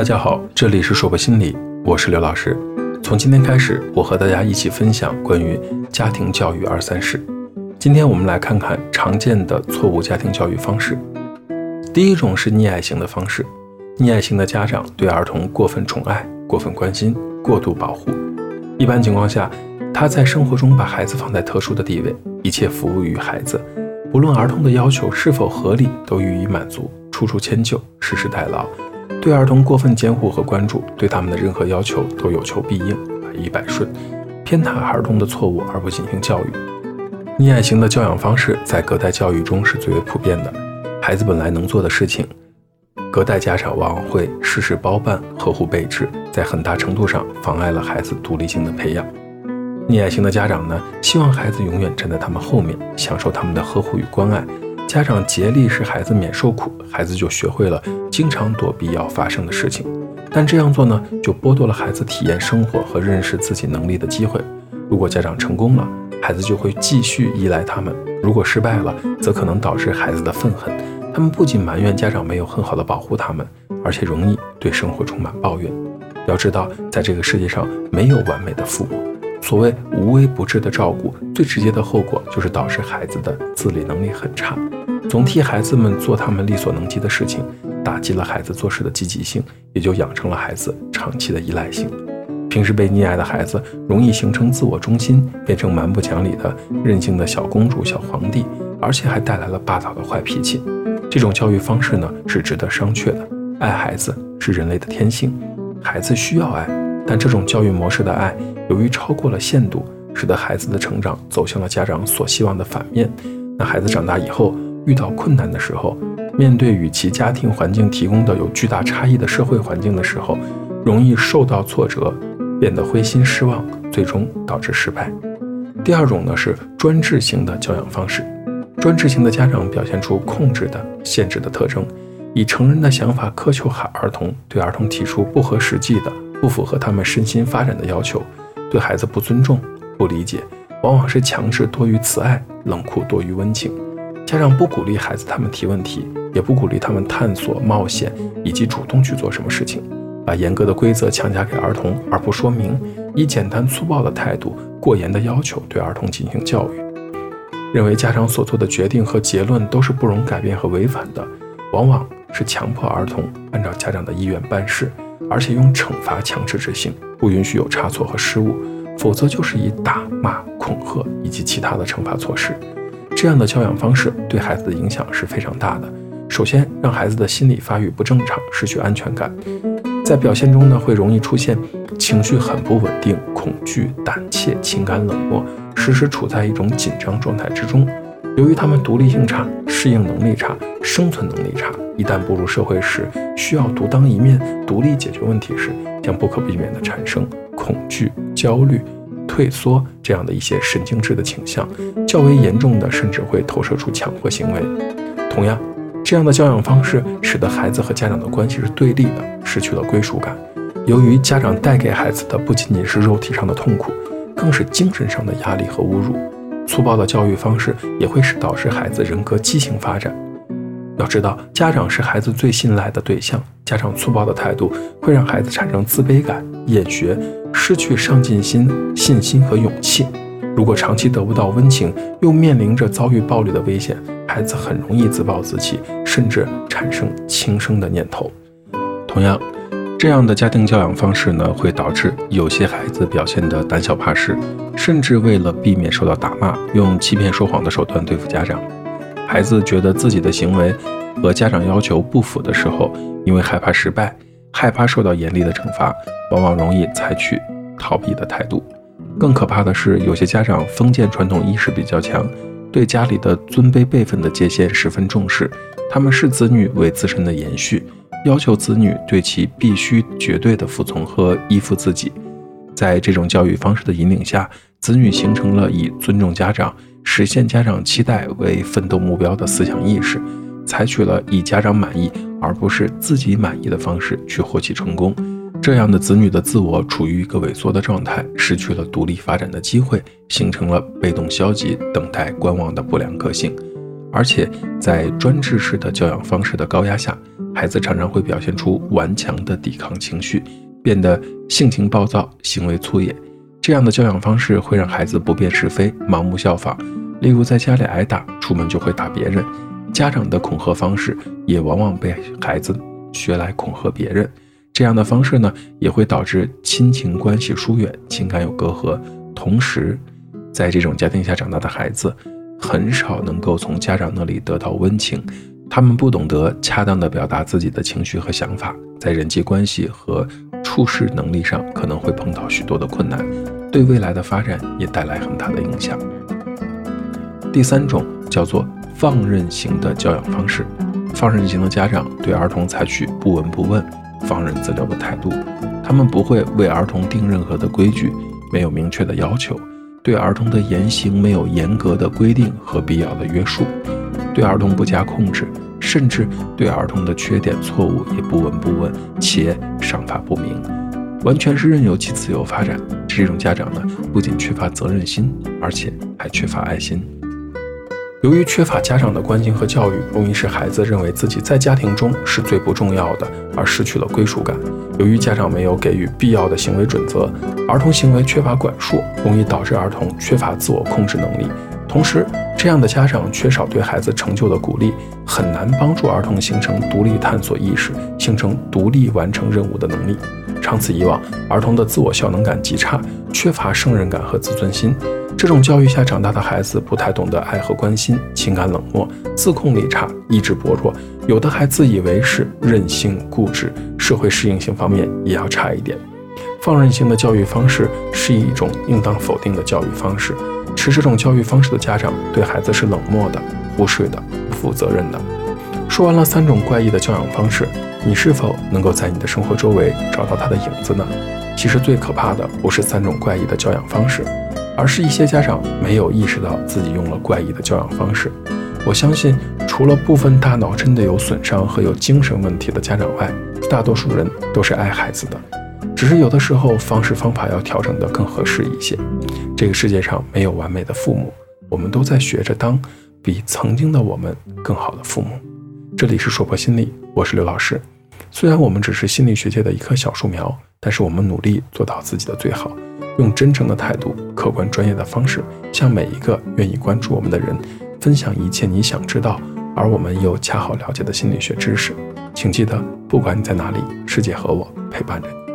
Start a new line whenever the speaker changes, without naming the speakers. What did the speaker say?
大家好，这里是说博心理，我是刘老师。从今天开始，我和大家一起分享关于家庭教育二三事。今天我们来看看常见的错误家庭教育方式。第一种是溺爱型的方式，溺爱型的家长对儿童过分宠爱、过分关心、过度保护。一般情况下，他在生活中把孩子放在特殊的地位，一切服务于孩子，不论儿童的要求是否合理，都予以满足，处处迁就，事事代劳。对儿童过分监护和关注，对他们的任何要求都有求必应，百依百顺，偏袒儿童的错误而不进行教育。溺爱型的教养方式在隔代教育中是最为普遍的。孩子本来能做的事情，隔代家长往往会事事包办、呵护备至，在很大程度上妨碍了孩子独立性的培养。溺爱型的家长呢，希望孩子永远站在他们后面，享受他们的呵护与关爱。家长竭力使孩子免受苦，孩子就学会了经常躲避要发生的事情。但这样做呢，就剥夺了孩子体验生活和认识自己能力的机会。如果家长成功了，孩子就会继续依赖他们；如果失败了，则可能导致孩子的愤恨。他们不仅埋怨家长没有很好的保护他们，而且容易对生活充满抱怨。要知道，在这个世界上没有完美的父母。所谓无微不至的照顾，最直接的后果就是导致孩子的自理能力很差。总替孩子们做他们力所能及的事情，打击了孩子做事的积极性，也就养成了孩子长期的依赖性。平时被溺爱的孩子，容易形成自我中心，变成蛮不讲理的任性的小公主、小皇帝，而且还带来了霸道的坏脾气。这种教育方式呢，是值得商榷的。爱孩子是人类的天性，孩子需要爱。但这种教育模式的爱，由于超过了限度，使得孩子的成长走向了家长所希望的反面。那孩子长大以后遇到困难的时候，面对与其家庭环境提供的有巨大差异的社会环境的时候，容易受到挫折，变得灰心失望，最终导致失败。第二种呢是专制型的教养方式，专制型的家长表现出控制的、限制的特征，以成人的想法苛求孩儿童，对儿童提出不合实际的。不符合他们身心发展的要求，对孩子不尊重、不理解，往往是强制多于慈爱，冷酷多于温情。家长不鼓励孩子他们提问题，也不鼓励他们探索、冒险以及主动去做什么事情，把严格的规则强加给儿童，而不说明，以简单粗暴的态度、过严的要求对儿童进行教育，认为家长所做的决定和结论都是不容改变和违反的，往往是强迫儿童按照家长的意愿办事。而且用惩罚强制执行，不允许有差错和失误，否则就是以打骂、恐吓以及其他的惩罚措施。这样的教养方式对孩子的影响是非常大的。首先，让孩子的心理发育不正常，失去安全感，在表现中呢，会容易出现情绪很不稳定、恐惧、胆怯、情感冷漠，时时处在一种紧张状态之中。由于他们独立性差、适应能力差、生存能力差，一旦步入社会时，需要独当一面、独立解决问题时，将不可避免地产生恐惧、焦虑、退缩这样的一些神经质的倾向。较为严重的，甚至会投射出强迫行为。同样，这样的教养方式使得孩子和家长的关系是对立的，失去了归属感。由于家长带给孩子的不仅仅是肉体上的痛苦，更是精神上的压力和侮辱。粗暴的教育方式也会使导致孩子人格畸形发展。要知道，家长是孩子最信赖的对象，家长粗暴的态度会让孩子产生自卑感、厌学、失去上进心、信心和勇气。如果长期得不到温情，又面临着遭遇暴力的危险，孩子很容易自暴自弃，甚至产生轻生的念头。同样。这样的家庭教养方式呢，会导致有些孩子表现得胆小怕事，甚至为了避免受到打骂，用欺骗说谎的手段对付家长。孩子觉得自己的行为和家长要求不符的时候，因为害怕失败，害怕受到严厉的惩罚，往往容易采取逃避的态度。更可怕的是，有些家长封建传统意识比较强，对家里的尊卑辈分的界限十分重视，他们视子女为自身的延续。要求子女对其必须绝对的服从和依附自己，在这种教育方式的引领下，子女形成了以尊重家长、实现家长期待为奋斗目标的思想意识，采取了以家长满意而不是自己满意的方式去获取成功。这样的子女的自我处于一个萎缩的状态，失去了独立发展的机会，形成了被动消极、等待观望的不良个性。而且在专制式的教养方式的高压下，孩子常常会表现出顽强的抵抗情绪，变得性情暴躁、行为粗野。这样的教养方式会让孩子不辨是非、盲目效仿。例如，在家里挨打，出门就会打别人。家长的恐吓方式也往往被孩子学来恐吓别人。这样的方式呢，也会导致亲情关系疏远，情感有隔阂。同时，在这种家庭下长大的孩子，很少能够从家长那里得到温情。他们不懂得恰当的表达自己的情绪和想法，在人际关系和处事能力上可能会碰到许多的困难，对未来的发展也带来很大的影响。第三种叫做放任型的教养方式，放任型的家长对儿童采取不闻不问、放任自流的态度，他们不会为儿童定任何的规矩，没有明确的要求，对儿童的言行没有严格的规定和必要的约束。对儿童不加控制，甚至对儿童的缺点、错误也不闻不问，且赏罚不明，完全是任由其自由发展。这种家长呢，不仅缺乏责任心，而且还缺乏爱心。由于缺乏家长的关心和教育，容易使孩子认为自己在家庭中是最不重要的，而失去了归属感。由于家长没有给予必要的行为准则，儿童行为缺乏管束，容易导致儿童缺乏自我控制能力。同时，这样的家长缺少对孩子成就的鼓励，很难帮助儿童形成独立探索意识，形成独立完成任务的能力。长此以往，儿童的自我效能感极差，缺乏胜任感和自尊心。这种教育下长大的孩子，不太懂得爱和关心，情感冷漠，自控力差，意志薄弱，有的还自以为是，任性固执，社会适应性方面也要差一点。放任性的教育方式是一种应当否定的教育方式。持这种教育方式的家长对孩子是冷漠的、忽视的、不负责任的。说完了三种怪异的教养方式，你是否能够在你的生活周围找到它的影子呢？其实最可怕的不是三种怪异的教养方式，而是一些家长没有意识到自己用了怪异的教养方式。我相信，除了部分大脑真的有损伤和有精神问题的家长外，大多数人都是爱孩子的。只是有的时候方式方法要调整得更合适一些。这个世界上没有完美的父母，我们都在学着当比曾经的我们更好的父母。这里是说破心理，我是刘老师。虽然我们只是心理学界的一棵小树苗，但是我们努力做到自己的最好，用真诚的态度、客观专业的方式，向每一个愿意关注我们的人分享一切你想知道而我们又恰好了解的心理学知识。请记得，不管你在哪里，世界和我陪伴着你。